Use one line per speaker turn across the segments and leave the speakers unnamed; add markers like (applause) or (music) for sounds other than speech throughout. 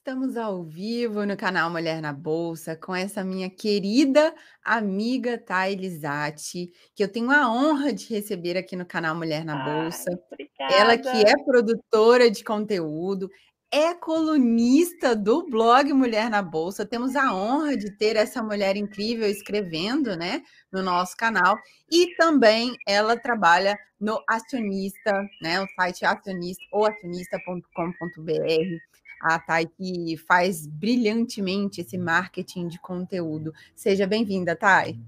Estamos ao vivo no canal Mulher na Bolsa com essa minha querida amiga Thay Lisati, que eu tenho a honra de receber aqui no canal Mulher na Bolsa.
Ai,
Ela que é produtora de conteúdo, é colunista do blog Mulher na Bolsa. Temos a honra de ter essa mulher incrível escrevendo, né, no nosso canal. E também ela trabalha no Acionista, né, o site acionista ou acionista.com.br a Thay que faz brilhantemente esse marketing de conteúdo. Seja bem-vinda, Thay.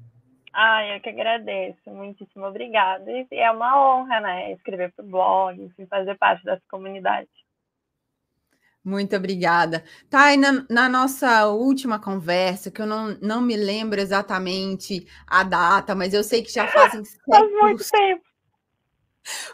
Ah, eu que agradeço. Muitíssimo obrigada. E é uma honra, né? Escrever para o blog, enfim, fazer parte dessa comunidade.
Muito obrigada. Thay, na, na, nossa última conversa, que eu não, não me lembro exatamente a data, mas eu sei que já fazem (laughs)
Faz muito tempo.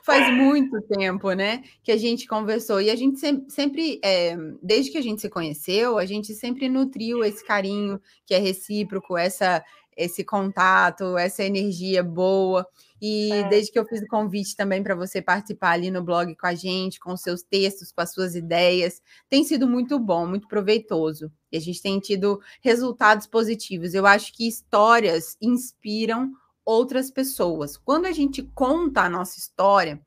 Faz muito tempo, né, que a gente conversou. E a gente sempre, é, desde que a gente se conheceu, a gente sempre nutriu esse carinho que é recíproco, essa, esse contato, essa energia boa. E é. desde que eu fiz o convite também para você participar ali no blog com a gente, com seus textos, com as suas ideias, tem sido muito bom, muito proveitoso. E a gente tem tido resultados positivos. Eu acho que histórias inspiram outras pessoas. Quando a gente conta a nossa história,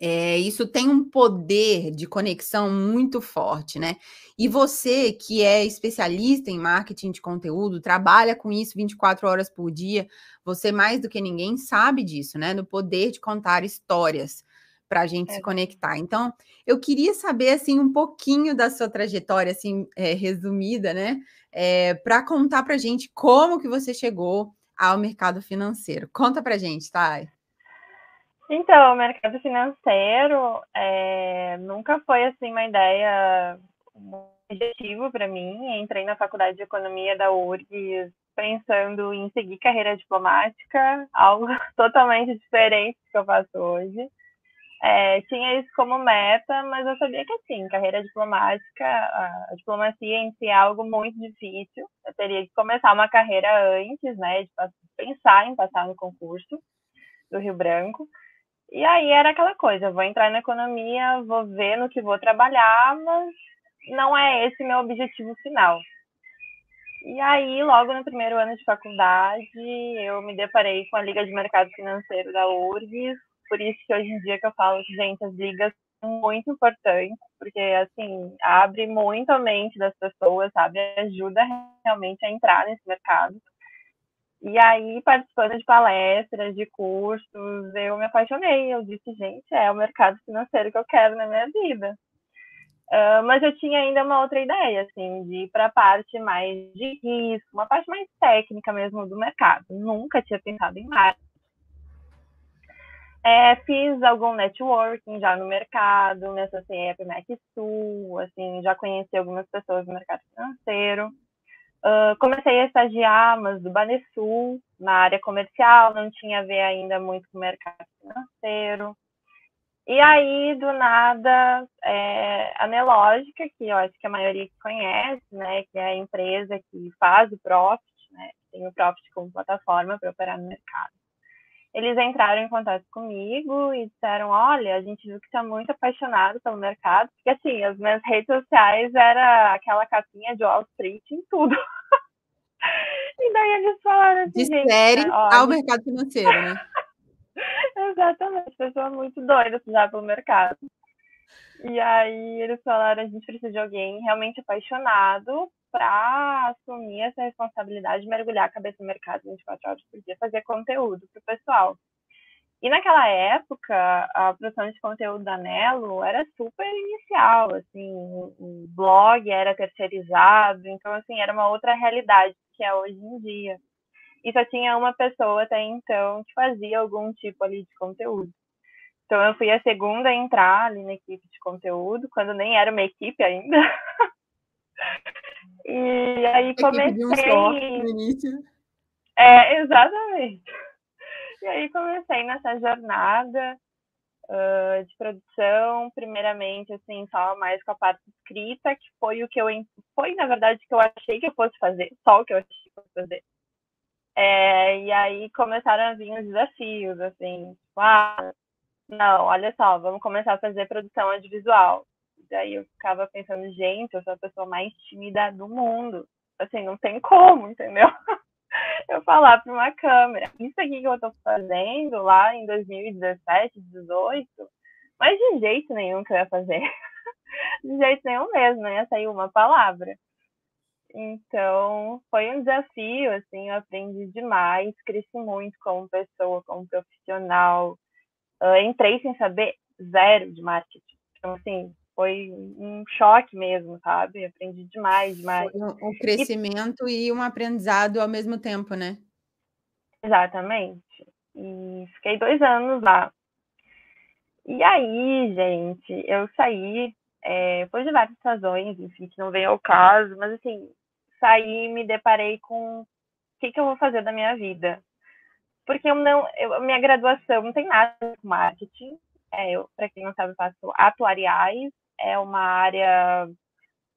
é, isso tem um poder de conexão muito forte, né? E você, que é especialista em marketing de conteúdo, trabalha com isso 24 horas por dia, você mais do que ninguém sabe disso, né? Do poder de contar histórias para a gente é. se conectar. Então, eu queria saber assim um pouquinho da sua trajetória, assim é, resumida, né? É, para contar para a gente como que você chegou ao mercado financeiro. Conta para gente, Thay.
Então, o mercado financeiro é, nunca foi assim uma ideia, um objetivo para mim. Entrei na faculdade de economia da URGS pensando em seguir carreira diplomática, (laughs) algo totalmente diferente do que eu faço hoje. É, tinha isso como meta, mas eu sabia que assim, carreira diplomática, a diplomacia em si é algo muito difícil. Eu teria que começar uma carreira antes, né, de pensar em passar no concurso do Rio Branco. E aí era aquela coisa, vou entrar na economia, vou ver no que vou trabalhar, mas não é esse meu objetivo final. E aí, logo no primeiro ano de faculdade, eu me deparei com a Liga de Mercado Financeiro da URGS, por isso que hoje em dia que eu falo que, gente, as ligas são muito importantes, porque, assim, abre muito a mente das pessoas, sabe? Ajuda realmente a entrar nesse mercado. E aí, participando de palestras, de cursos, eu me apaixonei. Eu disse, gente, é o mercado financeiro que eu quero na minha vida. Uh, mas eu tinha ainda uma outra ideia, assim, de ir para a parte mais de risco, uma parte mais técnica mesmo do mercado. Nunca tinha pensado em marketing é, fiz algum networking já no mercado, me associei PMEC Sul, assim, já conheci algumas pessoas do mercado financeiro. Uh, comecei a estagiar, mas do Banesul, na área comercial, não tinha a ver ainda muito com o mercado financeiro. E aí, do nada, é, a Nelógica, que eu acho que a maioria conhece, né, que é a empresa que faz o Profit, né, tem o Profit como plataforma para operar no mercado eles entraram em contato comigo e disseram: Olha, a gente viu que está muito apaixonado pelo mercado, porque assim, as minhas redes sociais era aquela capinha de Wall Street em tudo. (laughs) e daí eles falaram assim:
De série ao mercado financeiro, né? (laughs)
Exatamente, pessoa muito doida já pelo mercado. E aí eles falaram: a gente precisa de alguém realmente apaixonado para assumir essa responsabilidade de mergulhar a cabeça no mercado 24 horas por dia, fazer conteúdo para o pessoal. E naquela época, a produção de conteúdo da Nelo era super inicial, assim, o blog era terceirizado, então, assim, era uma outra realidade que é hoje em dia. E só tinha uma pessoa até então que fazia algum tipo ali de conteúdo. Então, eu fui a segunda a entrar ali na equipe de conteúdo, quando nem era uma equipe ainda. (laughs) E aí comecei. Um só, no início. É, exatamente. E aí comecei nessa jornada uh, de produção, primeiramente, assim, só mais com a parte escrita, que foi o que eu foi, na verdade, que eu achei que eu fosse fazer, só o que eu achei que eu fosse fazer. É, e aí começaram a vir os desafios, assim, tipo, ah, não, olha só, vamos começar a fazer produção audiovisual Daí eu ficava pensando, gente, eu sou a pessoa mais tímida do mundo. Assim, não tem como, entendeu? (laughs) Eu falar para uma câmera. Isso aqui que eu tô fazendo lá em 2017, 2018, mas de jeito nenhum que eu ia fazer. (laughs) De jeito nenhum mesmo, não ia sair uma palavra. Então, foi um desafio, assim, eu aprendi demais, cresci muito como pessoa, como profissional. Uh, entrei sem saber zero de marketing. Então, assim, foi um choque mesmo, sabe? Aprendi demais, demais.
Foi um, um crescimento e... e um aprendizado ao mesmo tempo, né?
Exatamente. E fiquei dois anos lá. E aí, gente, eu saí é, por diversas razões, enfim, que não veio ao caso, mas assim, saí e me deparei com o que, que eu vou fazer da minha vida. Porque eu não, eu, minha graduação não tem nada com marketing. É, eu, para quem não sabe, faço atuariais, é uma área,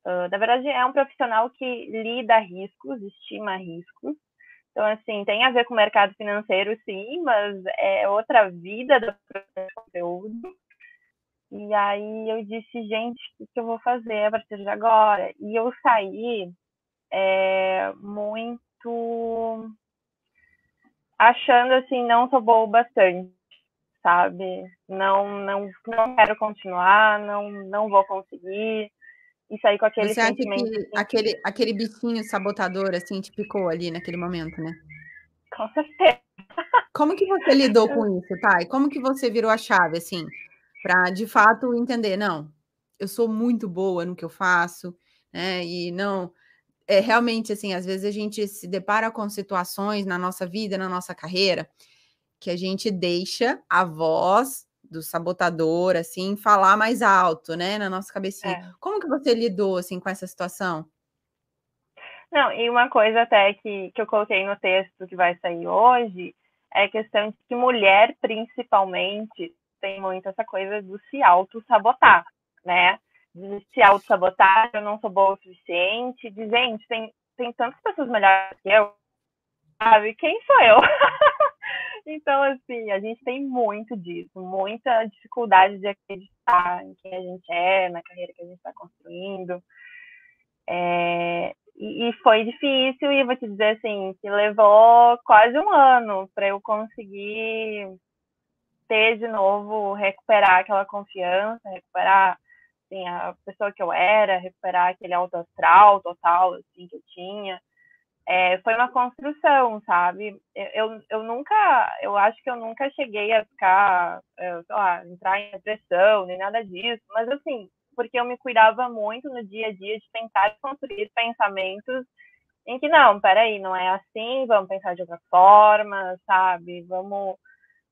uh, na verdade, é um profissional que lida riscos, estima riscos. Então, assim, tem a ver com o mercado financeiro, sim, mas é outra vida do conteúdo. E aí eu disse, gente, o que eu vou fazer a partir de agora? E eu saí é, muito achando assim, não sou boa o bastante, sabe? Não, não, não quero continuar, não, não vou conseguir. E sair com aquele
Você sentimento. Acha que assim, aquele, aquele bichinho sabotador, assim, te picou ali naquele momento, né?
Com certeza.
Como que você lidou com (laughs) isso, Thay? Como que você virou a chave, assim? para de fato entender, não, eu sou muito boa no que eu faço, né? E não é realmente assim, às vezes a gente se depara com situações na nossa vida, na nossa carreira, que a gente deixa a voz do sabotador assim falar mais alto, né, na nossa cabecinha. É. Como que você lidou assim com essa situação?
Não, e uma coisa até que, que eu coloquei no texto que vai sair hoje é a questão de que mulher, principalmente, tem muito essa coisa do se auto-sabotar, né? De se auto-sabotar, eu não sou boa o suficiente, de gente, tem, tem tantas pessoas melhores que eu, sabe? Quem sou eu? (laughs) então, assim, a gente tem muito disso, muita dificuldade de acreditar em quem a gente é, na carreira que a gente está construindo. É, e, e, foi difícil, e vou te dizer assim, que levou quase um ano para eu conseguir ter de novo, recuperar aquela confiança, recuperar assim, a pessoa que eu era, recuperar aquele alto astral total assim, que eu tinha. É, foi uma construção, sabe? Eu, eu nunca, eu acho que eu nunca cheguei a ficar, é, sei lá, entrar em depressão, nem nada disso, mas assim, porque eu me cuidava muito no dia a dia de tentar construir pensamentos em que, não, peraí, não é assim, vamos pensar de outra forma, sabe? Vamos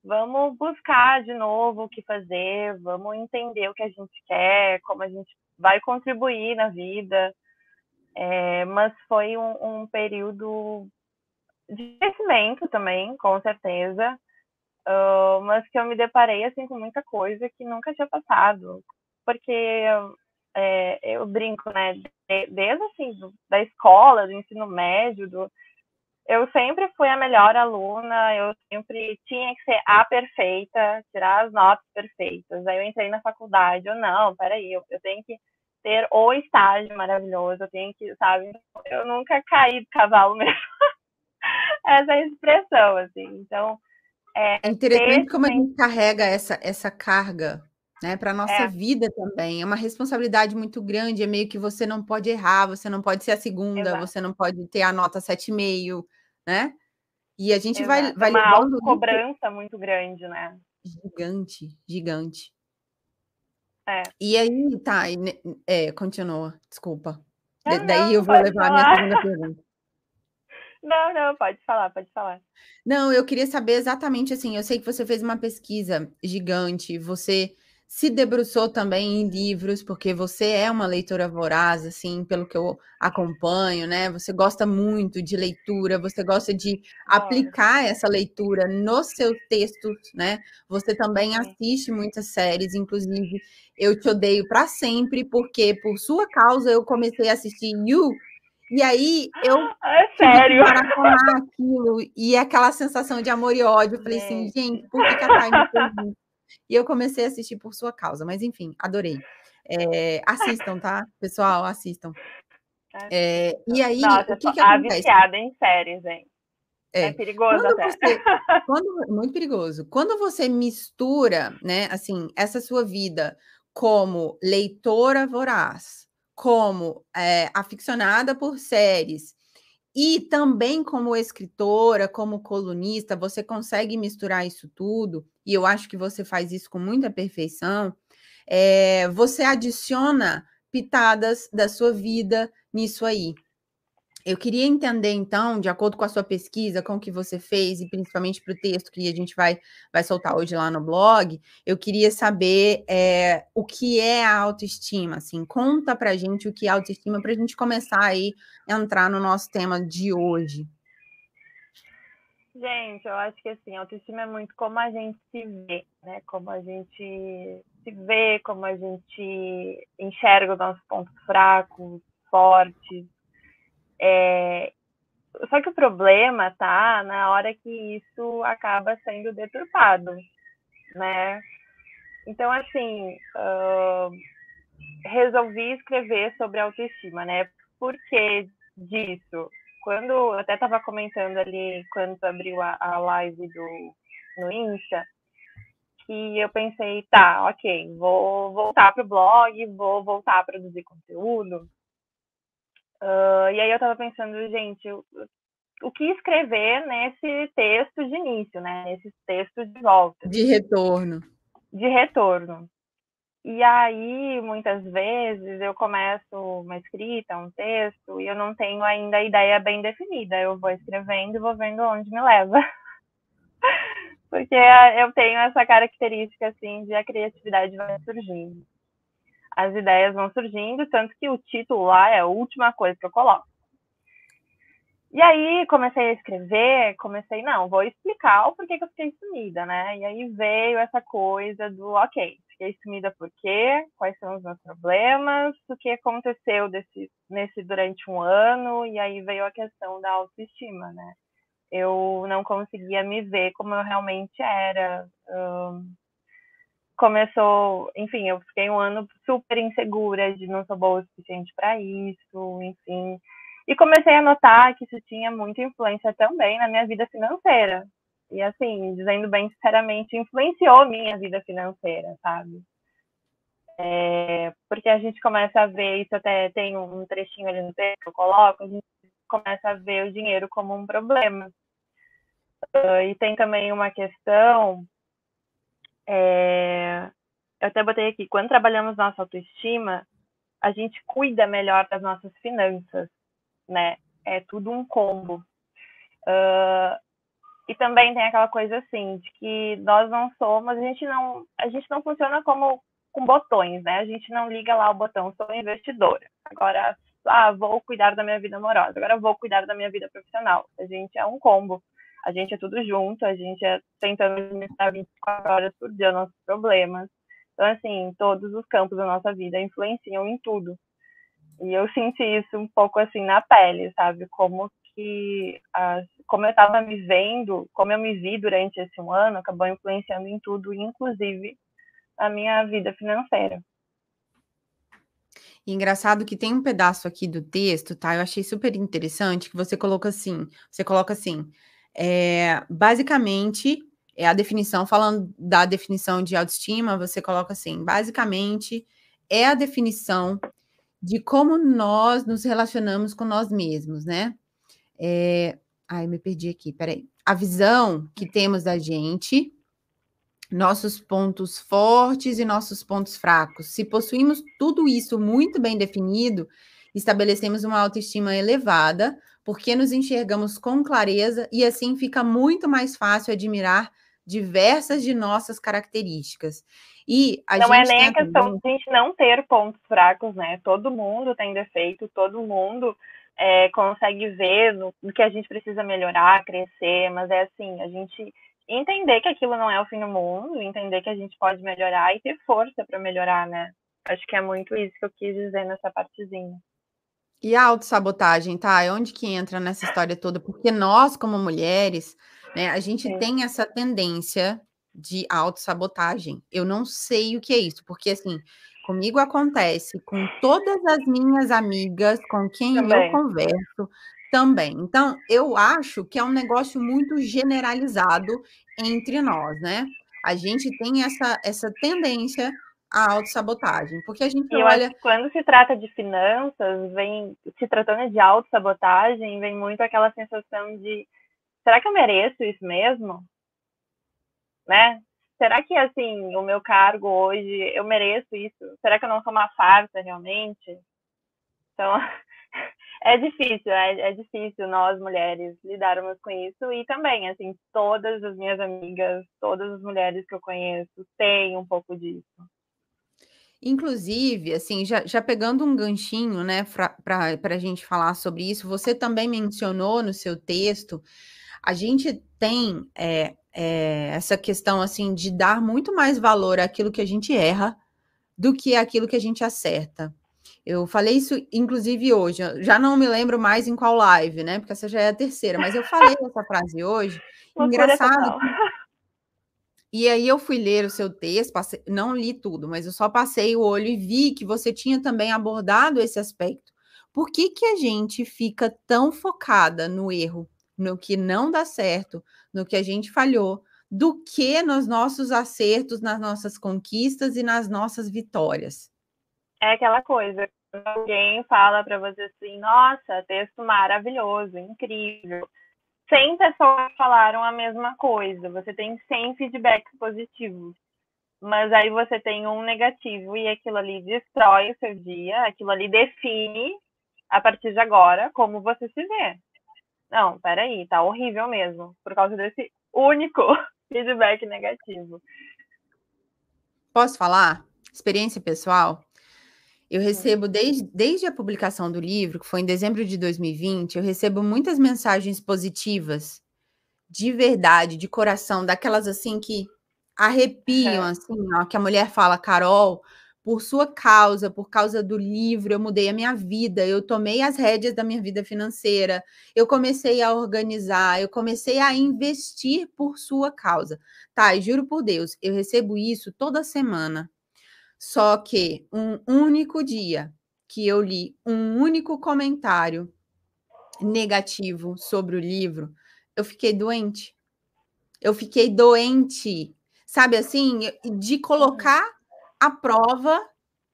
vamos buscar de novo o que fazer, vamos entender o que a gente quer, como a gente vai contribuir na vida. É, mas foi um, um, período de crescimento também, com certeza, uh, mas que eu me deparei assim com muita coisa que nunca tinha passado, porque é, eu brinco, né, desde assim da escola, do ensino médio, do, eu sempre fui a melhor aluna, eu sempre tinha que ser a perfeita, tirar as notas perfeitas. Aí eu entrei na faculdade, eu não, peraí, eu, eu tenho que ter o estágio maravilhoso, eu tenho que, sabe, eu nunca caí do cavalo mesmo. (laughs) essa é expressão, assim. Então,
é, é interessante como a gente carrega essa, essa carga né, para a nossa é. vida também. É uma responsabilidade muito grande, é meio que você não pode errar, você não pode ser a segunda, Exato. você não pode ter a nota 7,5, né? E a gente Exato. vai, vai
uma levando. Uma cobrança muito grande, né?
Gigante, gigante.
É.
E aí, tá, é, continua, desculpa. Não, Daí não, eu vou levar falar. a minha segunda (laughs) pergunta.
Não, não, pode falar, pode falar.
Não, eu queria saber exatamente assim. Eu sei que você fez uma pesquisa gigante, você se debruçou também em livros, porque você é uma leitora voraz, assim, pelo que eu acompanho, né? Você gosta muito de leitura, você gosta de aplicar essa leitura nos seus textos, né? Você também assiste muitas séries, inclusive Eu Te Odeio para Sempre, porque por sua causa eu comecei a assistir You, e aí eu
é sério?
aquilo, e aquela sensação de amor e ódio, eu falei assim, gente, por que, que a Thay me fez isso? E eu comecei a assistir por sua causa, mas enfim, adorei. É, assistam, tá? Pessoal, assistam. É, e aí,
Nossa,
o que, que
a
acontece?
viciada em séries, hein? É,
É,
perigoso
quando
até.
você, (laughs) quando, muito perigoso. Quando você mistura, né, assim, essa sua vida como leitora voraz, como é, aficionada por séries e também como escritora, como colunista, você consegue misturar isso tudo, e eu acho que você faz isso com muita perfeição. é, você adiciona pitadas da sua vida nisso aí. Eu queria entender, então, de acordo com a sua pesquisa, com o que você fez, e principalmente para o texto que a gente vai, vai soltar hoje lá no blog, eu queria saber é, o que é a autoestima. Assim, conta para gente o que é autoestima para a gente começar aí a entrar no nosso tema de hoje.
Gente, eu acho que assim, autoestima é muito como a gente se vê, né? Como a gente se vê, como a gente enxerga os nossos pontos fracos, fortes. É... Só que o problema tá na hora que isso acaba sendo deturpado, né? Então, assim, uh... resolvi escrever sobre autoestima, né? Por que disso? Quando eu até estava comentando ali quando abriu a, a live do no Insta que eu pensei tá ok vou voltar pro blog vou voltar a produzir conteúdo. Uh, e aí eu estava pensando gente o, o que escrever nesse texto de início né nesse texto de volta?
De retorno.
De retorno e aí, muitas vezes, eu começo uma escrita, um texto, e eu não tenho ainda a ideia bem definida. Eu vou escrevendo e vou vendo onde me leva. (laughs) Porque eu tenho essa característica, assim, de a criatividade vai surgindo. As ideias vão surgindo, tanto que o título lá é a última coisa que eu coloco. E aí comecei a escrever, comecei, não, vou explicar o porquê que eu fiquei sumida, né? E aí veio essa coisa do, ok, fiquei sumida por quê? Quais são os meus problemas? O que aconteceu desse, nesse durante um ano? E aí veio a questão da autoestima, né? Eu não conseguia me ver como eu realmente era. Um, começou, enfim, eu fiquei um ano super insegura de não sou boa o suficiente para isso, enfim. E comecei a notar que isso tinha muita influência também na minha vida financeira. E assim, dizendo bem sinceramente, influenciou minha vida financeira, sabe? É, porque a gente começa a ver, isso até tem um trechinho ali no texto que eu coloco, a gente começa a ver o dinheiro como um problema. Uh, e tem também uma questão, é, eu até botei aqui, quando trabalhamos nossa autoestima, a gente cuida melhor das nossas finanças, né? É tudo um combo. Uh, e também tem aquela coisa assim, de que nós não somos, a gente não, a gente não funciona como com botões, né? A gente não liga lá o botão, sou investidora. Agora, ah, vou cuidar da minha vida amorosa, agora vou cuidar da minha vida profissional. A gente é um combo. A gente é tudo junto, a gente é tentando administrar 24 horas por dia nossos problemas. Então, assim, todos os campos da nossa vida influenciam em tudo. E eu senti isso um pouco assim na pele, sabe? Como que, as, como eu estava me vendo, como eu me vi durante esse um ano, acabou influenciando em tudo, inclusive a minha vida financeira.
E engraçado que tem um pedaço aqui do texto, tá? Eu achei super interessante que você coloca assim, você coloca assim, é, basicamente é a definição, falando da definição de autoestima, você coloca assim, basicamente é a definição de como nós nos relacionamos com nós mesmos, né? É... Ai, me perdi aqui, peraí. A visão que temos da gente, nossos pontos fortes e nossos pontos fracos. Se possuímos tudo isso muito bem definido, estabelecemos uma autoestima elevada, porque nos enxergamos com clareza e assim fica muito mais fácil admirar diversas de nossas características. E a
não é nem a questão
também...
de a gente não ter pontos fracos, né? Todo mundo tem defeito, todo mundo é, consegue ver no, no, que a gente precisa melhorar, crescer, mas é assim, a gente entender que aquilo não é o fim do mundo, entender que a gente pode melhorar e ter força para melhorar, né? Acho que é muito isso que eu quis dizer nessa partezinha.
E a autossabotagem, tá? É onde que entra nessa história toda? Porque nós, como mulheres, né, a gente Sim. tem essa tendência de autossabotagem. Eu não sei o que é isso, porque assim, Comigo acontece com todas as minhas amigas com quem também. eu converso também. Então, eu acho que é um negócio muito generalizado entre nós, né? A gente tem essa, essa tendência à autossabotagem, porque a gente
eu
olha...
quando se trata de finanças, vem se tratando de autossabotagem, vem muito aquela sensação de será que eu mereço isso mesmo? Né? Será que assim o meu cargo hoje eu mereço isso? Será que eu não sou uma farsa realmente? Então (laughs) é difícil, é, é, difícil nós mulheres lidarmos com isso e também assim todas as minhas amigas, todas as mulheres que eu conheço têm um pouco disso.
Inclusive, assim, já, já pegando um ganchinho, né, para a gente falar sobre isso, você também mencionou no seu texto, a gente tem é, é, essa questão assim de dar muito mais valor àquilo que a gente erra do que aquilo que a gente acerta. Eu falei isso, inclusive, hoje. Já não me lembro mais em qual live, né? Porque essa já é a terceira, mas eu falei (laughs) essa frase hoje. engraçado. (laughs) E aí eu fui ler o seu texto, passei, não li tudo, mas eu só passei o olho e vi que você tinha também abordado esse aspecto. Por que, que a gente fica tão focada no erro, no que não dá certo, no que a gente falhou, do que nos nossos acertos, nas nossas conquistas e nas nossas vitórias.
É aquela coisa, alguém fala para você assim, nossa, texto maravilhoso, incrível. 100 pessoas falaram a mesma coisa, você tem 100 feedbacks positivos, mas aí você tem um negativo e aquilo ali destrói o seu dia, aquilo ali define a partir de agora como você se vê. Não, peraí, tá horrível mesmo, por causa desse único (laughs) feedback negativo.
Posso falar? Experiência pessoal? Eu recebo, desde, desde a publicação do livro, que foi em dezembro de 2020, eu recebo muitas mensagens positivas, de verdade, de coração, daquelas assim que arrepiam, é. assim, ó, que a mulher fala, Carol, por sua causa, por causa do livro, eu mudei a minha vida, eu tomei as rédeas da minha vida financeira, eu comecei a organizar, eu comecei a investir por sua causa. Tá, e juro por Deus, eu recebo isso toda semana. Só que um único dia que eu li um único comentário negativo sobre o livro, eu fiquei doente. Eu fiquei doente, sabe assim, de colocar à prova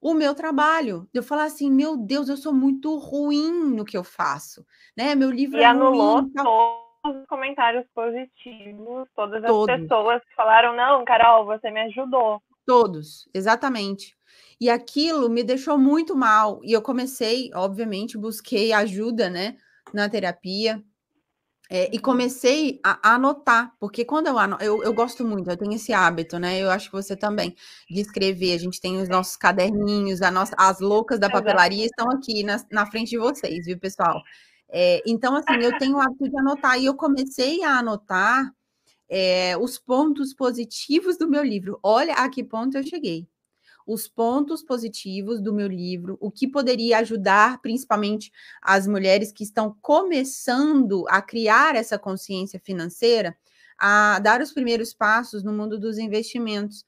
o meu trabalho. Eu falar assim, meu Deus, eu sou muito ruim no que eu faço, né? Meu livro
e é anulou ruim, todos os comentários positivos, todas as todos. pessoas que falaram, não, Carol, você me ajudou.
Todos, exatamente. E aquilo me deixou muito mal. E eu comecei, obviamente, busquei ajuda, né, na terapia. É, e comecei a, a, anotar, porque quando eu, anoto, eu eu gosto muito, eu tenho esse hábito, né? Eu acho que você também, de escrever. A gente tem os nossos caderninhos, a nossa, as loucas da papelaria estão aqui na, na frente de vocês, viu, pessoal? É, então, assim, eu tenho o (laughs) hábito de anotar, e eu comecei a anotar é, os pontos positivos do meu livro. Olha a que ponto eu cheguei os pontos positivos do meu livro, o que poderia ajudar principalmente as mulheres que estão começando a criar essa consciência financeira, a dar os primeiros passos no mundo dos investimentos,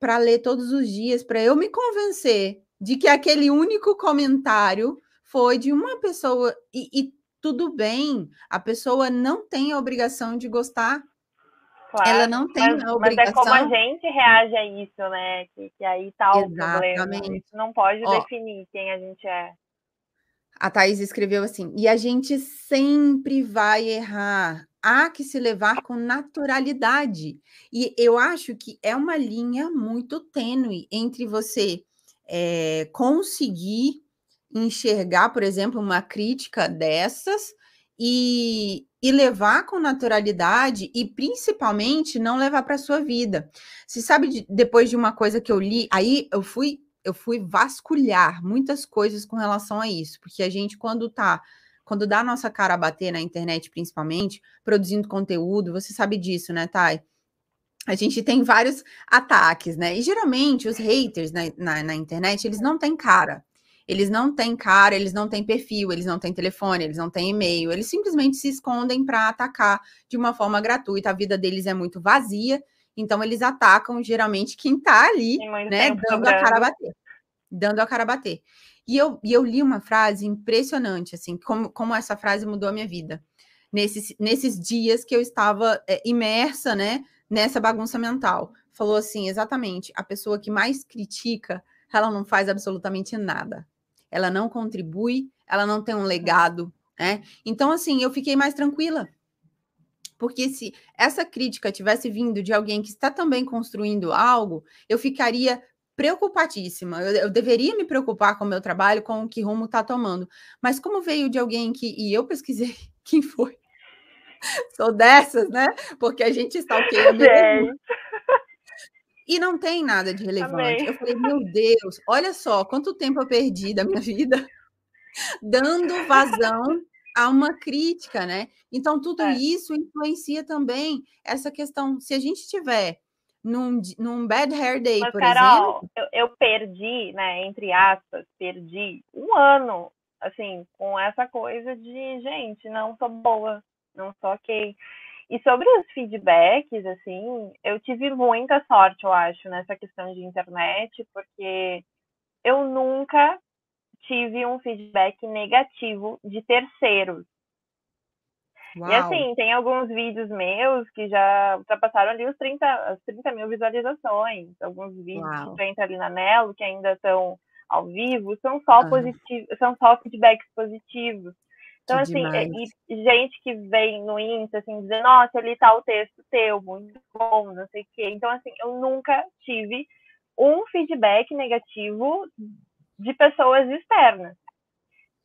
para ler todos os dias, para eu me convencer de que aquele único comentário foi de uma pessoa e, e tudo bem, a pessoa não tem a obrigação de gostar Claro, ela não tem
mas,
a obrigação. Mas é
como a gente reage a isso, né? Que, que aí tá o Exatamente. problema. Não pode Ó, definir quem a gente é.
A Thaís escreveu assim: e a gente sempre vai errar. Há que se levar com naturalidade. E eu acho que é uma linha muito tênue entre você é, conseguir enxergar, por exemplo, uma crítica dessas e, e levar com naturalidade e principalmente não levar para sua vida. Você sabe de, depois de uma coisa que eu li, aí eu fui eu fui vasculhar muitas coisas com relação a isso, porque a gente quando tá quando dá a nossa cara a bater na internet, principalmente, produzindo conteúdo, você sabe disso, né, Thay? A gente tem vários ataques, né? E geralmente os haters na, na, na internet, eles não têm cara. Eles não têm cara, eles não têm perfil, eles não têm telefone, eles não têm e-mail, eles simplesmente se escondem para atacar de uma forma gratuita. A vida deles é muito vazia, então eles atacam geralmente quem está ali, né, dando a cara a bater. dando a cara a bater. E eu, e eu li uma frase impressionante, assim, como, como essa frase mudou a minha vida. Nesses, nesses dias que eu estava é, imersa, né, nessa bagunça mental. Falou assim, exatamente, a pessoa que mais critica, ela não faz absolutamente nada. Ela não contribui, ela não tem um legado, né? Então, assim, eu fiquei mais tranquila. Porque se essa crítica tivesse vindo de alguém que está também construindo algo, eu ficaria preocupadíssima. Eu, eu, deveria me preocupar com o meu trabalho, com o que rumo está tomando. Mas como veio de alguém que. E eu pesquisei (laughs) quem foi. (laughs) Sou dessas, né? Porque a gente stalkeia mesmo. E não tem nada de relevante. Amém. Eu falei, meu Deus, olha só quanto tempo eu perdi da minha vida (laughs) dando vazão a uma crítica, né? Então, tudo é. isso influencia também essa questão. Se a gente tiver num, num bad hair day, Mas, por Carol, exemplo.
Eu, eu perdi, né, entre aspas, perdi um ano, assim, com essa coisa de, gente, não tô boa, não tô ok. E sobre os feedbacks, assim, eu tive muita sorte, eu acho, nessa questão de internet, porque eu nunca tive um feedback negativo de terceiros. Uau. E assim, tem alguns vídeos meus que já ultrapassaram ali os 30, as 30 mil visualizações. Alguns vídeos Uau. que entram ali na Nelo, que ainda estão ao vivo, são só uhum. positivos, são só feedbacks positivos. Então, assim, e, gente que vem no Insta, assim, dizendo, nossa, ali tá o texto teu, muito bom, não sei o quê. Então, assim, eu nunca tive um feedback negativo de pessoas externas.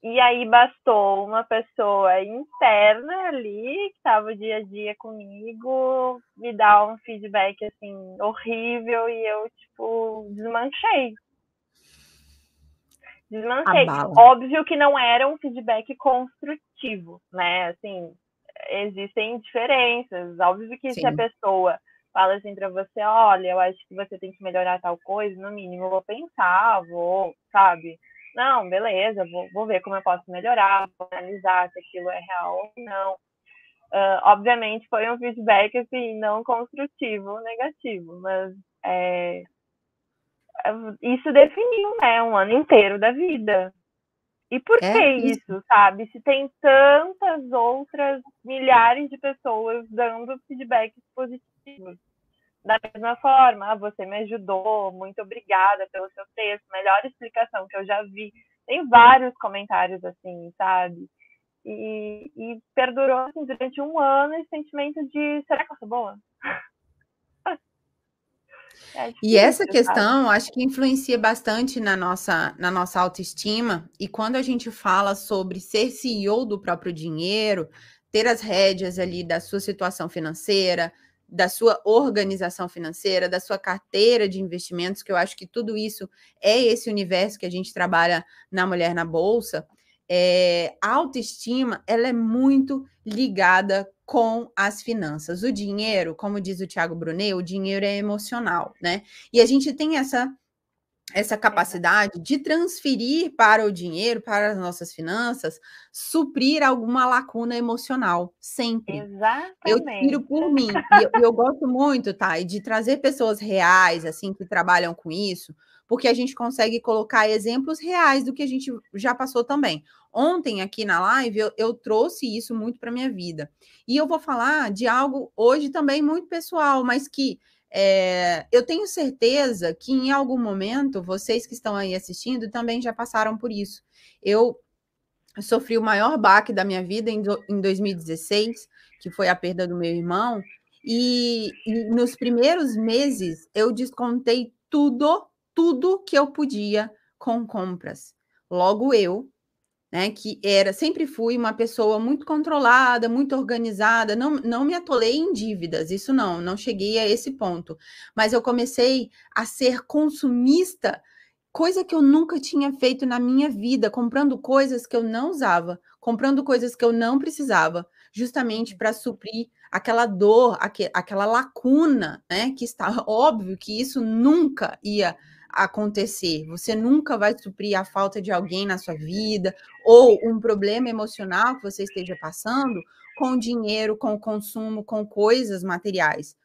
E aí bastou uma pessoa interna ali, que estava dia a dia comigo, me dar um feedback assim horrível e eu tipo desmanchei. Desmanchei. Óbvio que não era um feedback construtivo, né? Assim, existem diferenças. Óbvio que Sim. se a pessoa fala assim para você, olha, eu acho que você tem que melhorar tal coisa, no mínimo eu vou pensar, vou, sabe? Não, beleza, vou, vou ver como eu posso melhorar, vou analisar se aquilo é real ou não. Uh, obviamente foi um feedback assim, não construtivo, negativo, mas é, é, isso definiu né, um ano inteiro da vida. E por é que isso, isso, sabe? Se tem tantas outras milhares de pessoas dando feedbacks positivos. Da mesma forma, ah, você me ajudou, muito obrigada pelo seu texto, melhor explicação que eu já vi. Tem vários comentários assim, sabe? E, e perdurou assim, durante um ano esse sentimento de será que eu sou boa? (laughs)
É e essa questão sabe? acho que influencia bastante na nossa, na nossa autoestima. E quando a gente fala sobre ser CEO do próprio dinheiro, ter as rédeas ali da sua situação financeira, da sua organização financeira, da sua carteira de investimentos, que eu acho que tudo isso é esse universo que a gente trabalha na Mulher na Bolsa. É, a autoestima ela é muito ligada com as finanças. O dinheiro, como diz o Tiago Brunet, o dinheiro é emocional, né? E a gente tem essa essa capacidade de transferir para o dinheiro, para as nossas finanças, suprir alguma lacuna emocional, sempre.
Exatamente.
Eu tiro por mim. E eu, eu gosto muito, tá? de trazer pessoas reais, assim, que trabalham com isso, porque a gente consegue colocar exemplos reais do que a gente já passou também. Ontem, aqui na live, eu, eu trouxe isso muito para minha vida. E eu vou falar de algo hoje também muito pessoal, mas que é, eu tenho certeza que em algum momento vocês que estão aí assistindo também já passaram por isso. Eu sofri o maior baque da minha vida em, em 2016, que foi a perda do meu irmão, e, e nos primeiros meses eu descontei tudo, tudo que eu podia com compras. Logo eu, né, que era, sempre fui uma pessoa muito controlada, muito organizada, não, não me atolei em dívidas, isso não, não cheguei a esse ponto, mas eu comecei a ser consumista, coisa que eu nunca tinha feito na minha vida, comprando coisas que eu não usava, comprando coisas que eu não precisava, justamente para suprir aquela dor, aquela lacuna, né, que está (laughs) óbvio que isso nunca ia acontecer. Você nunca vai suprir a falta de alguém na sua vida ou um problema emocional que você esteja passando com dinheiro, com consumo, com coisas materiais.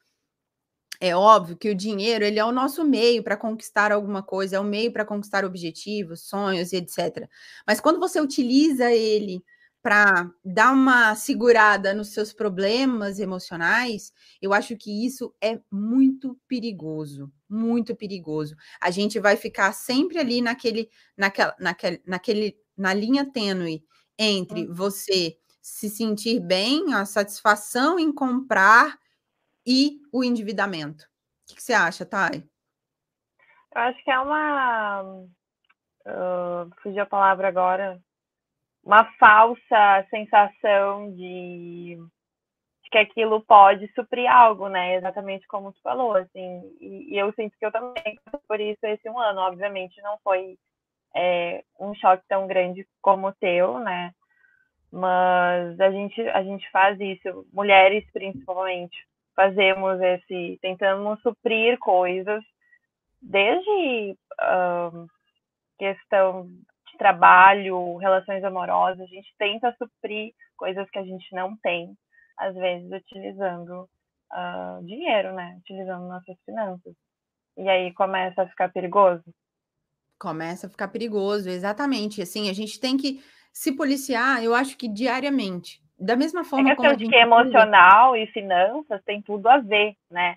é óbvio que o dinheiro ele é o nosso meio para conquistar alguma coisa, é o meio para conquistar objetivos, sonhos e etc. Mas quando você utiliza ele para dar uma segurada nos seus problemas emocionais, eu acho que isso é muito perigoso, muito perigoso. A gente vai ficar sempre ali naquele, naquela, naquele, naquele, na linha tênue entre hum. você se sentir bem, a satisfação em comprar e o endividamento. O que, você acha, Thay?
Eu acho que é uma. Uh, a palavra agora. Uma falsa sensação de, de, que aquilo pode suprir algo, né? Exatamente como tu falou, assim. E, e eu sinto que eu também por isso esse um ano. Obviamente não foi é, um choque tão grande como o teu, né? Mas a gente, a gente faz isso, mulheres principalmente, fazemos esse, tentamos suprir coisas, desde uh, questão trabalho, relações amorosas, a gente tenta suprir coisas que a gente não tem, às vezes utilizando uh, dinheiro, né? Utilizando nossas finanças. E aí começa a ficar perigoso.
Começa a ficar perigoso, exatamente. Assim, a gente tem que se policiar, eu acho que diariamente. Da mesma forma
é como a gente... que emocional e finanças tem tudo a ver, né?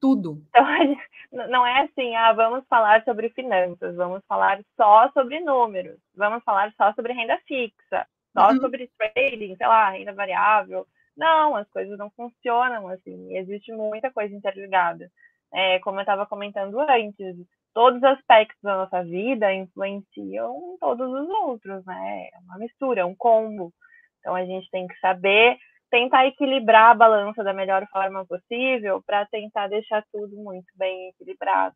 Tudo.
Então, não é assim, ah, vamos falar sobre finanças, vamos falar só sobre números, vamos falar só sobre renda fixa, só uhum. sobre trading, sei lá, renda variável. Não, as coisas não funcionam assim, existe muita coisa interligada. É, como eu estava comentando antes, todos os aspectos da nossa vida influenciam todos os outros, né? É uma mistura, é um combo. Então a gente tem que saber tentar equilibrar a balança da melhor forma possível para tentar deixar tudo muito bem equilibrado.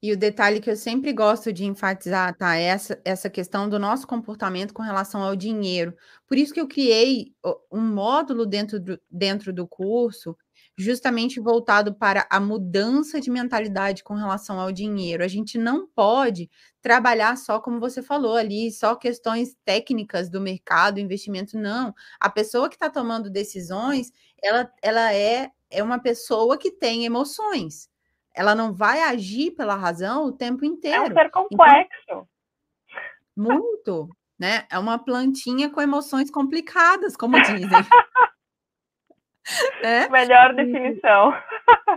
E o detalhe que eu sempre gosto de enfatizar, tá? É essa, essa questão do nosso comportamento com relação ao dinheiro. Por isso que eu criei um módulo dentro do, dentro do curso justamente voltado para a mudança de mentalidade com relação ao dinheiro. A gente não pode trabalhar só, como você falou ali, só questões técnicas do mercado, investimento, não. A pessoa que está tomando decisões, ela, ela é, é uma pessoa que tem emoções. Ela não vai agir pela razão o tempo inteiro. É um
ser complexo. Então,
muito, né? É uma plantinha com emoções complicadas, como dizem. (laughs)
né? (laughs) Melhor definição. (laughs)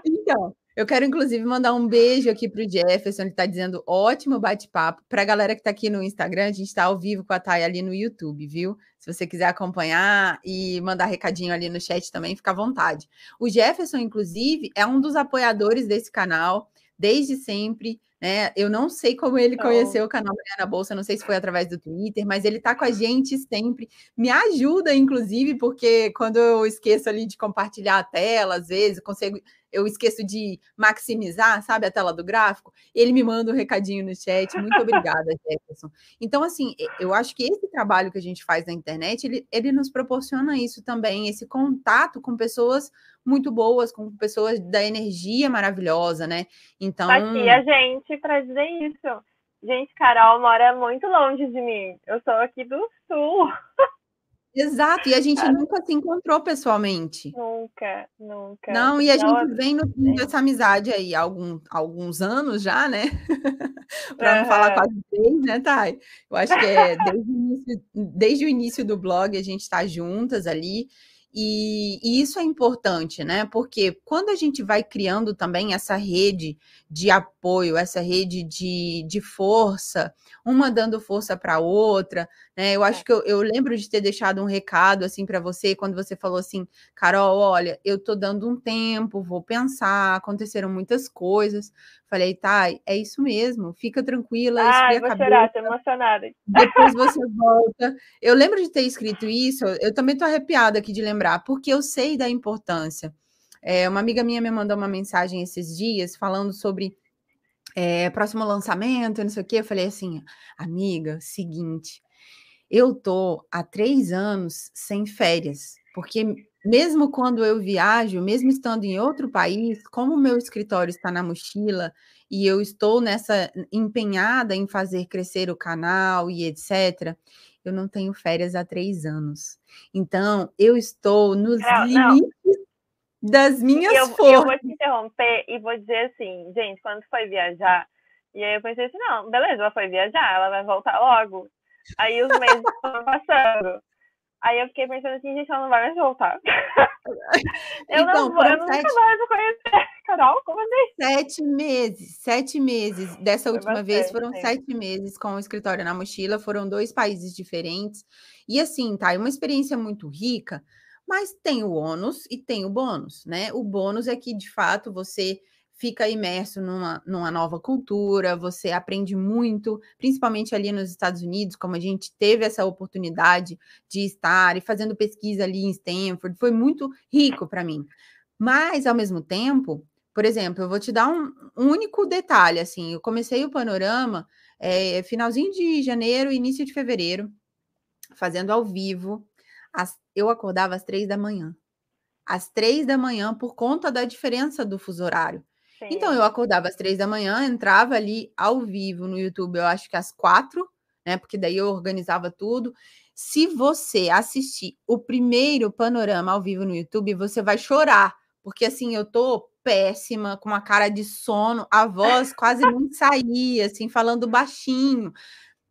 Então, eu quero inclusive mandar um beijo aqui para o Jefferson, ele está dizendo ótimo bate-papo. Para a galera que está aqui no Instagram, a gente está ao vivo com a Thay ali no YouTube, viu? Se você quiser acompanhar e mandar recadinho ali no chat também, fica à vontade. O Jefferson, inclusive, é um dos apoiadores desse canal desde sempre. Né? Eu não sei como ele conheceu o canal Mariana Bolsa, não sei se foi através do Twitter, mas ele está com a gente sempre. Me ajuda, inclusive, porque quando eu esqueço ali de compartilhar a tela, às vezes, consigo eu esqueço de maximizar, sabe, a tela do gráfico, ele me manda um recadinho no chat. Muito obrigada, (laughs) Jefferson. Então, assim, eu acho que esse trabalho que a gente faz na internet, ele, ele nos proporciona isso também, esse contato com pessoas muito boas, com pessoas da energia maravilhosa, né? Então.
Tá aqui a gente para dizer isso. Gente, Carol mora muito longe de mim. Eu sou aqui do sul. (laughs)
Exato, e a gente nunca se encontrou pessoalmente.
Nunca, nunca.
Não, e a gente vem nutrindo essa amizade aí há algum, alguns anos já, né? (laughs) Para não falar quase três, né, Thay? Eu acho que é desde o, início, desde o início do blog a gente está juntas ali. E, e, isso é importante, né? Porque quando a gente vai criando também essa rede de apoio, essa rede de, de força, uma dando força para a outra, né? Eu acho é. que eu, eu, lembro de ter deixado um recado assim para você quando você falou assim, Carol, olha, eu tô dando um tempo, vou pensar, aconteceram muitas coisas. Falei, tá, é isso mesmo, fica tranquila,
Ai, vou cabeça, chorar, tô emocionada.
Depois (laughs) você volta. Eu lembro de ter escrito isso, eu também tô arrepiada aqui de lembrar, porque eu sei da importância. É, uma amiga minha me mandou uma mensagem esses dias falando sobre é, próximo lançamento, não sei o quê. Eu falei assim, amiga, seguinte, eu tô há três anos sem férias, porque mesmo quando eu viajo, mesmo estando em outro país, como o meu escritório está na mochila e eu estou nessa empenhada em fazer crescer o canal e etc., eu não tenho férias há três anos. Então, eu estou nos não, limites. das minhas
eu,
forças.
Eu vou te interromper e vou dizer assim, gente, quando foi viajar, e aí eu pensei assim, não, beleza, ela foi viajar, ela vai voltar logo. Aí os meses foram passando. Aí eu fiquei pensando assim, gente, ela não vai mais voltar. (laughs) eu então, não vou, eu nunca sete... mais vou conhecer. Carol, como assim?
Sete meses, sete meses. Dessa Foi última bastante, vez foram sete meses com o escritório na mochila, foram dois países diferentes. E assim, tá, é uma experiência muito rica, mas tem o ônus e tem o bônus, né? O bônus é que, de fato, você fica imerso numa, numa nova cultura, você aprende muito, principalmente ali nos Estados Unidos, como a gente teve essa oportunidade de estar e fazendo pesquisa ali em Stanford, foi muito rico para mim. Mas, ao mesmo tempo, por exemplo, eu vou te dar um, um único detalhe, assim, eu comecei o panorama é, finalzinho de janeiro, início de fevereiro, fazendo ao vivo, as, eu acordava às três da manhã. Às três da manhã, por conta da diferença do fuso horário. Então, eu acordava às três da manhã, entrava ali ao vivo no YouTube, eu acho que às quatro, né? Porque daí eu organizava tudo. Se você assistir o primeiro panorama ao vivo no YouTube, você vai chorar, porque assim, eu tô péssima, com uma cara de sono, a voz quase não saía, assim, falando baixinho.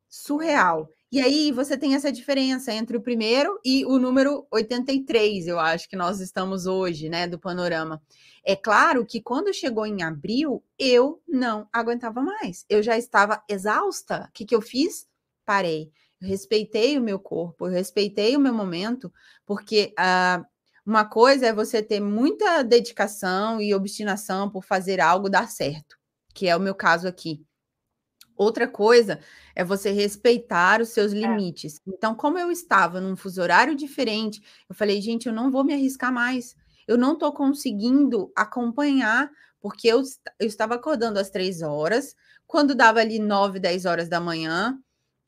Surreal. E aí você tem essa diferença entre o primeiro e o número 83, eu acho que nós estamos hoje, né, do panorama. É claro que quando chegou em abril, eu não aguentava mais. Eu já estava exausta. O que, que eu fiz? Parei. Respeitei o meu corpo, eu respeitei o meu momento, porque uh, uma coisa é você ter muita dedicação e obstinação por fazer algo dar certo, que é o meu caso aqui. Outra coisa é você respeitar os seus é. limites. É. Então, como eu estava num fuso horário diferente, eu falei, gente, eu não vou me arriscar mais. Eu não estou conseguindo acompanhar, porque eu, eu estava acordando às três horas. Quando dava ali nove, dez horas da manhã,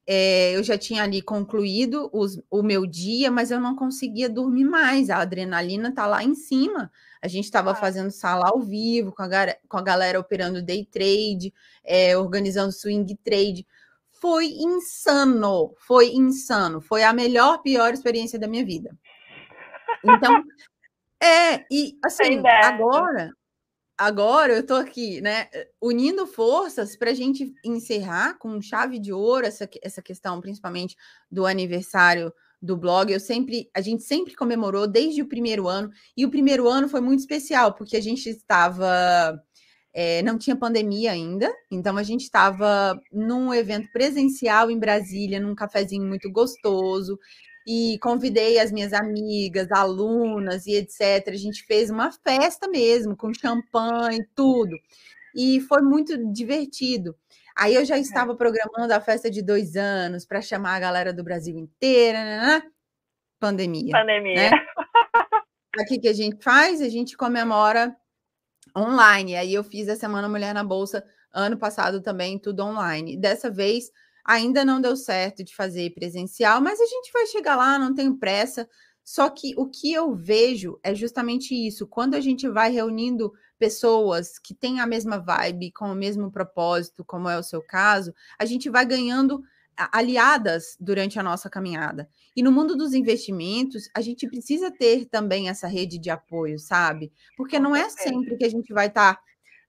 é, eu já tinha ali concluído os, o meu dia, mas eu não conseguia dormir mais. A adrenalina tá lá em cima. A gente estava fazendo sala ao vivo, com a, com a galera operando day trade, é, organizando swing trade. Foi insano, foi insano. Foi a melhor, pior experiência da minha vida. Então, (laughs) é, e assim, agora, agora eu estou aqui, né, unindo forças para a gente encerrar com chave de ouro essa, essa questão, principalmente do aniversário do blog. Eu sempre, a gente sempre comemorou desde o primeiro ano, e o primeiro ano foi muito especial, porque a gente estava. É, não tinha pandemia ainda, então a gente estava num evento presencial em Brasília, num cafezinho muito gostoso, e convidei as minhas amigas, alunas e etc. A gente fez uma festa mesmo, com champanhe, tudo. E foi muito divertido. Aí eu já estava programando a festa de dois anos para chamar a galera do Brasil inteira, né? né, né. Pandemia.
Pandemia.
Né? Aqui que a gente faz, a gente comemora online. Aí eu fiz a Semana Mulher na Bolsa ano passado também, tudo online. Dessa vez Ainda não deu certo de fazer presencial, mas a gente vai chegar lá, não tenho pressa. Só que o que eu vejo é justamente isso. Quando a gente vai reunindo pessoas que têm a mesma vibe, com o mesmo propósito, como é o seu caso, a gente vai ganhando aliadas durante a nossa caminhada. E no mundo dos investimentos, a gente precisa ter também essa rede de apoio, sabe? Porque não é sempre que a gente vai estar tá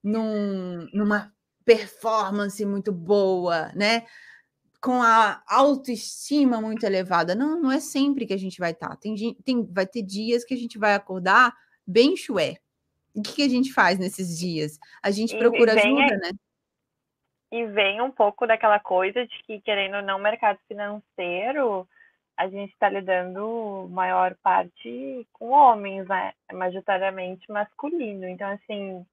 num, numa performance muito boa, né? Com a autoestima muito elevada. Não, não é sempre que a gente vai estar. Tá. Tem, tem, vai ter dias que a gente vai acordar bem chué. O que, que a gente faz nesses dias? A gente procura ajuda, né?
E vem um pouco daquela coisa de que, querendo ou não, mercado financeiro, a gente está lidando maior parte com homens, né? É majoritariamente masculino. Então, assim,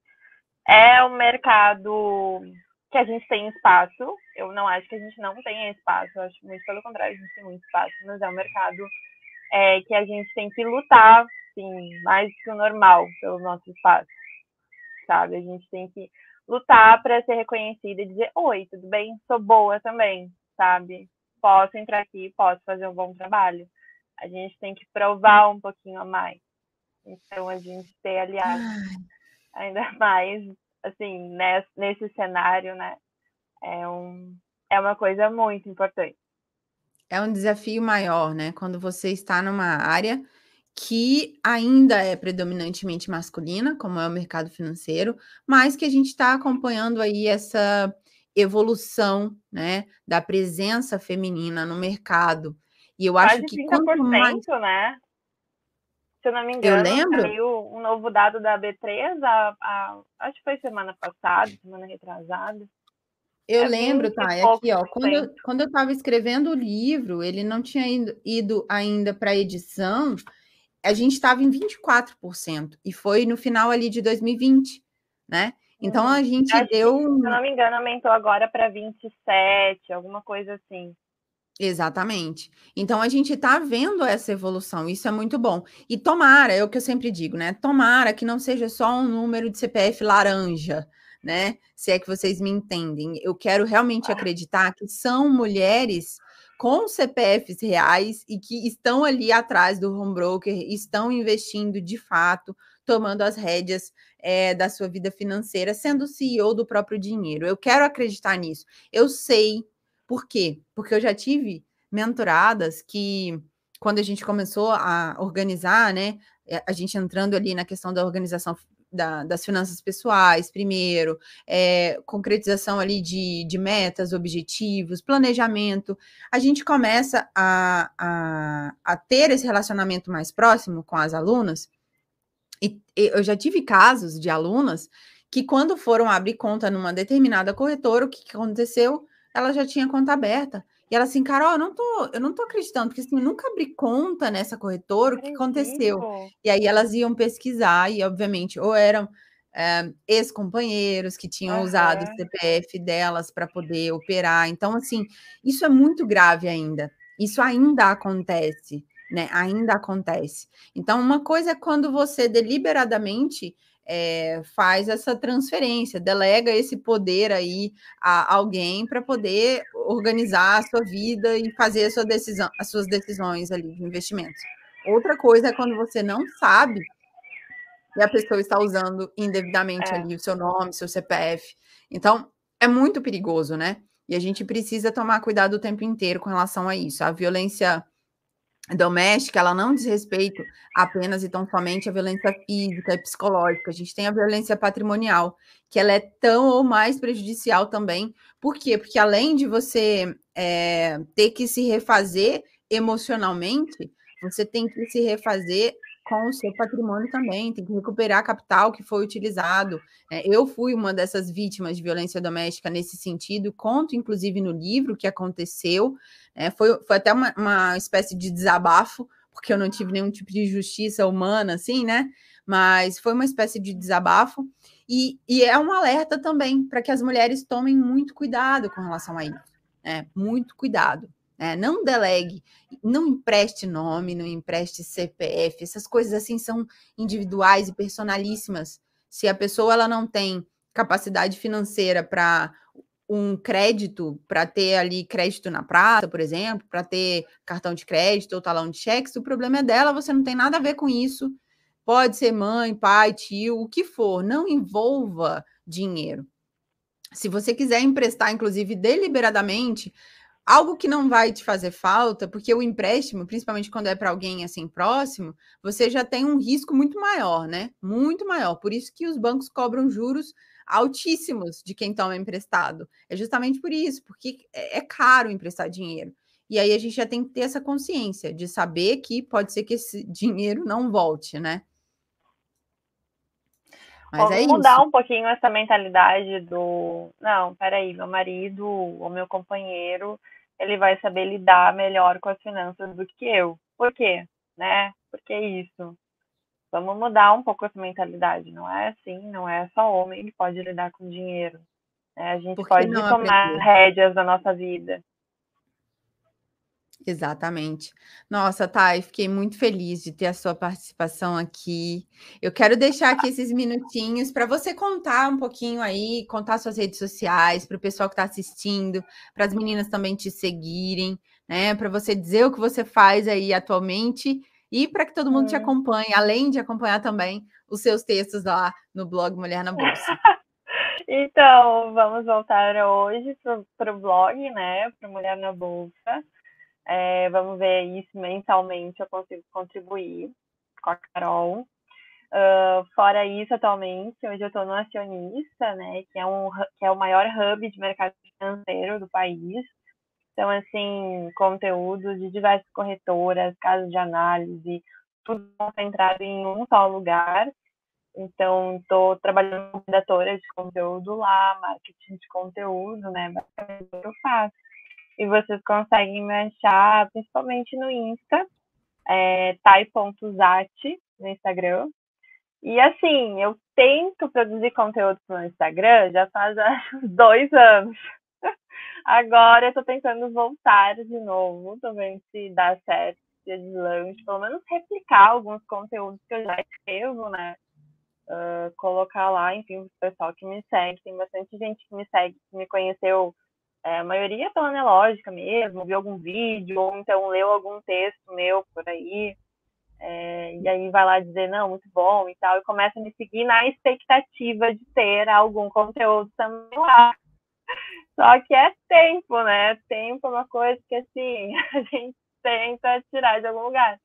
é um mercado que a gente tem espaço. Eu não acho que a gente não tenha espaço, eu acho muito pelo contrário, a gente tem muito espaço, mas é um mercado é, que a gente tem que lutar, assim, mais que o normal pelo nosso espaço, sabe? A gente tem que lutar para ser reconhecida e dizer: Oi, tudo bem? Sou boa também, sabe? Posso entrar aqui, posso fazer um bom trabalho. A gente tem que provar um pouquinho a mais. Então, a gente ter aliados ainda (laughs) mais assim, nesse, nesse cenário, né, é, um, é uma coisa muito importante.
É um desafio maior, né? Quando você está numa área que ainda é predominantemente masculina, como é o mercado financeiro, mas que a gente está acompanhando aí essa evolução, né, da presença feminina no mercado. E eu acho que quanto mais,
né? Se eu não me engano, eu lembro. saiu um novo dado da B3, a, a, acho que foi semana passada, semana retrasada.
Eu é lembro, tá? É aqui, ó. Quando eu, quando eu estava escrevendo o livro, ele não tinha ido, ainda para edição, a gente estava em 24%, e foi no final ali de 2020, né? Então a uhum. gente Acho deu.
Que, se eu não me engano, aumentou agora para 27, alguma coisa assim.
Exatamente. Então a gente está vendo essa evolução, isso é muito bom. E tomara, é o que eu sempre digo, né? Tomara que não seja só um número de CPF laranja, né? Se é que vocês me entendem. Eu quero realmente acreditar que são mulheres com CPFs reais e que estão ali atrás do home broker, estão investindo de fato, tomando as rédeas é, da sua vida financeira, sendo CEO do próprio dinheiro. Eu quero acreditar nisso. Eu sei por quê? Porque eu já tive mentoradas que, quando a gente começou a organizar, né, eh, a gente entrando ali na questão da organização da, das finanças pessoais, primeiro, é, concretização ali de, de metas, objetivos, planejamento, a gente começa a, a, a ter esse relacionamento mais próximo com as alunas. E, e eu já tive casos de alunas que, quando foram abrir conta numa determinada corretora, o que, que aconteceu? Ela já tinha conta aberta. E ela assim, Carol, eu não tô, eu não tô acreditando, porque assim, eu nunca abri conta nessa corretora, o que aconteceu? E aí elas iam pesquisar, e obviamente, ou eram é, ex-companheiros que tinham uhum. usado o CPF delas para poder operar. Então, assim, isso é muito grave ainda. Isso ainda acontece, né? Ainda acontece. Então, uma coisa é quando você deliberadamente é, faz essa transferência, delega esse poder aí a alguém para poder organizar a sua vida e fazer a sua decisão, as suas decisões ali de investimentos. Outra coisa é quando você não sabe e a pessoa está usando indevidamente é. ali o seu nome, seu CPF. Então, é muito perigoso, né? E a gente precisa tomar cuidado o tempo inteiro com relação a isso. A violência doméstica, ela não diz respeito apenas e tão somente à violência física e psicológica. A gente tem a violência patrimonial, que ela é tão ou mais prejudicial também. Por quê? Porque além de você é, ter que se refazer emocionalmente, você tem que se refazer com o seu patrimônio também, tem que recuperar capital que foi utilizado. É, eu fui uma dessas vítimas de violência doméstica nesse sentido, conto inclusive no livro que aconteceu, é, foi, foi até uma, uma espécie de desabafo, porque eu não tive nenhum tipo de justiça humana, assim, né? Mas foi uma espécie de desabafo, e, e é um alerta também para que as mulheres tomem muito cuidado com relação a isso, né? Muito cuidado. É, não delegue, não empreste nome, não empreste CPF, essas coisas assim são individuais e personalíssimas. Se a pessoa ela não tem capacidade financeira para um crédito, para ter ali crédito na praça, por exemplo, para ter cartão de crédito ou talão de cheques, o problema é dela, você não tem nada a ver com isso. Pode ser mãe, pai, tio, o que for, não envolva dinheiro. Se você quiser emprestar, inclusive deliberadamente, algo que não vai te fazer falta, porque o empréstimo, principalmente quando é para alguém assim próximo, você já tem um risco muito maior, né? Muito maior. Por isso que os bancos cobram juros altíssimos de quem toma emprestado. É justamente por isso, porque é, é caro emprestar dinheiro. E aí a gente já tem que ter essa consciência de saber que pode ser que esse (laughs) dinheiro não volte, né?
Mas Vamos é mudar isso. um pouquinho essa mentalidade do não, peraí, meu marido ou meu companheiro ele vai saber lidar melhor com as finanças do que eu. Por quê? Né? Por que isso? Vamos mudar um pouco essa mentalidade. Não é assim, não é só homem que pode lidar com dinheiro. Né? A gente pode tomar aprender? rédeas da nossa vida.
Exatamente. Nossa, Thay, fiquei muito feliz de ter a sua participação aqui. Eu quero deixar aqui esses minutinhos para você contar um pouquinho aí, contar suas redes sociais, para o pessoal que está assistindo, para as meninas também te seguirem, né? Para você dizer o que você faz aí atualmente e para que todo mundo te acompanhe, além de acompanhar também os seus textos lá no blog Mulher na Bolsa. (laughs)
então, vamos voltar hoje para o blog, né? Para Mulher na Bolsa. É, vamos ver isso mensalmente eu consigo contribuir. com a Carol. Uh, fora isso, atualmente, hoje eu estou no Acionista, né, que é, um, que é o maior hub de mercado financeiro do país. Então, assim, conteúdos de diversas corretoras, casas de análise, tudo concentrado em um só lugar. Então, estou trabalhando como redatora de conteúdo lá, marketing de conteúdo, né? Basicamente o que eu faço. E vocês conseguem me achar principalmente no Insta, é, tai.zati no Instagram. E assim, eu tento produzir conteúdo no Instagram já faz (laughs) dois anos. Agora eu tô tentando voltar de novo, tô vendo se dá certo, se deslanche, pelo menos replicar alguns conteúdos que eu já escrevo, né? Uh, colocar lá, enfim, o pessoal que me segue, tem bastante gente que me segue, que me conheceu, é, a maioria pela Nelógica mesmo, viu algum vídeo, ou então leu algum texto meu por aí, é, e aí vai lá dizer, não, muito bom e tal, e começa a me seguir na expectativa de ter algum conteúdo também lá. Só que é tempo, né? Tempo é uma coisa que, assim, (laughs) a gente tenta tirar de algum lugar.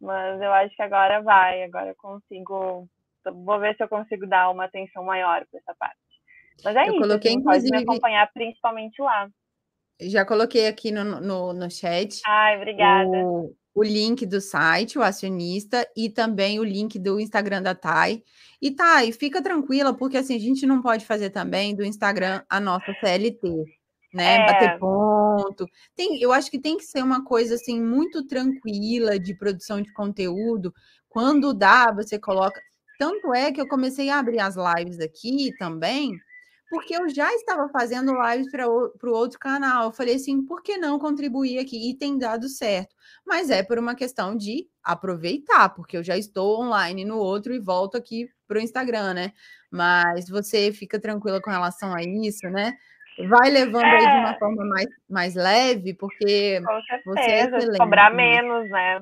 Mas eu acho que agora vai, agora eu consigo. Vou ver se eu consigo dar uma atenção maior para essa parte. Mas é eu isso, coloquei, assim, inclusive... pode me acompanhar principalmente lá.
Já coloquei aqui no, no, no chat.
Ai, obrigada.
O, o link do site, o acionista, e também o link do Instagram da Thay. E Thay, fica tranquila, porque assim, a gente não pode fazer também do Instagram a nossa CLT, né? É. Bater ponto. Tem, eu acho que tem que ser uma coisa assim muito tranquila de produção de conteúdo. Quando dá, você coloca. Tanto é que eu comecei a abrir as lives aqui também porque eu já estava fazendo lives para o outro canal. Eu falei assim, por que não contribuir aqui? E tem dado certo. Mas é por uma questão de aproveitar, porque eu já estou online no outro e volto aqui para o Instagram, né? Mas você fica tranquila com relação a isso, né? Vai levando é. aí de uma é. forma mais, mais leve, porque
com você é excelente. Cobrar menos, né?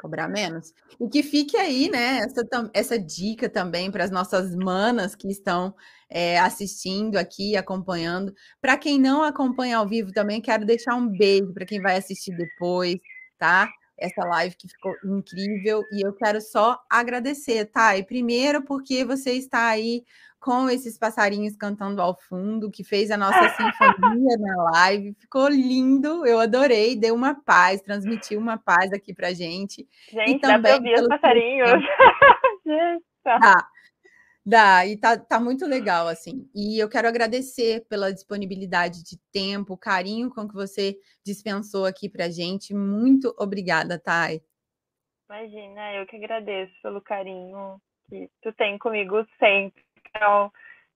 Cobrar menos. E que fique aí, né, essa, essa dica também para as nossas manas que estão é, assistindo aqui, acompanhando. Para quem não acompanha ao vivo também, quero deixar um beijo para quem vai assistir depois, tá? Essa live que ficou incrível e eu quero só agradecer, tá? E primeiro porque você está aí com esses passarinhos cantando ao fundo, que fez a nossa (laughs) sinfonia na live. Ficou lindo, eu adorei, deu uma paz, transmitiu uma paz aqui pra gente.
Gente, e também dá pra ouvir os passarinhos. (laughs)
gente, dá, e tá, tá muito legal, assim. E eu quero agradecer pela disponibilidade de tempo, carinho com que você dispensou aqui pra gente. Muito obrigada, Thay.
Imagina, eu que agradeço pelo carinho que tu tem comigo sempre. Então,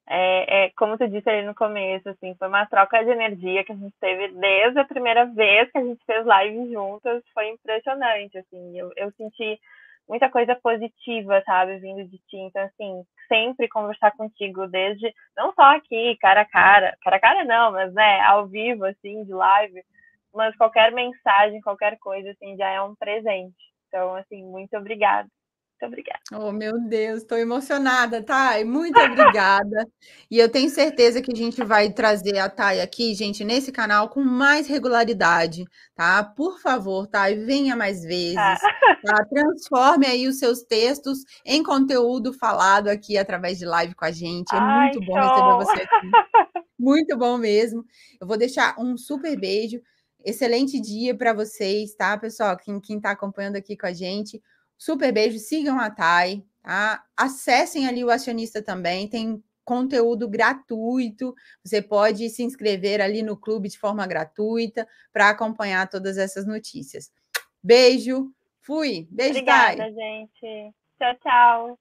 é, é, como tu disse ali no começo, assim, foi uma troca de energia que a gente teve desde a primeira vez que a gente fez live juntas, foi impressionante, assim, eu, eu senti muita coisa positiva, sabe, vindo de ti, então, assim, sempre conversar contigo, desde, não só aqui, cara a cara, cara a cara não, mas, né, ao vivo, assim, de live, mas qualquer mensagem, qualquer coisa, assim, já é um presente, então, assim, muito obrigada. Muito obrigada. Oh,
meu Deus, estou emocionada, Thay. Muito obrigada. e eu tenho certeza que a gente vai trazer a Thay aqui, gente, nesse canal com mais regularidade, tá? Por favor, Thay, venha mais vezes. Ah. (laughs) Tá? Transforme aí os seus textos em conteúdo falado aqui através de live com a gente. É Ai, muito bom show. receber você aqui. (laughs) Muito bom mesmo. Eu vou deixar um super beijo. Excelente dia para vocês, tá, pessoal? Quem está acompanhando aqui com a gente. Super beijo, sigam a Thay, tá? Acessem ali o acionista também, tem conteúdo gratuito. Você pode se inscrever ali no clube de forma gratuita para acompanhar todas essas notícias. Beijo, fui. Beijo,
Obrigada, Thay. gente. Tchau, tchau.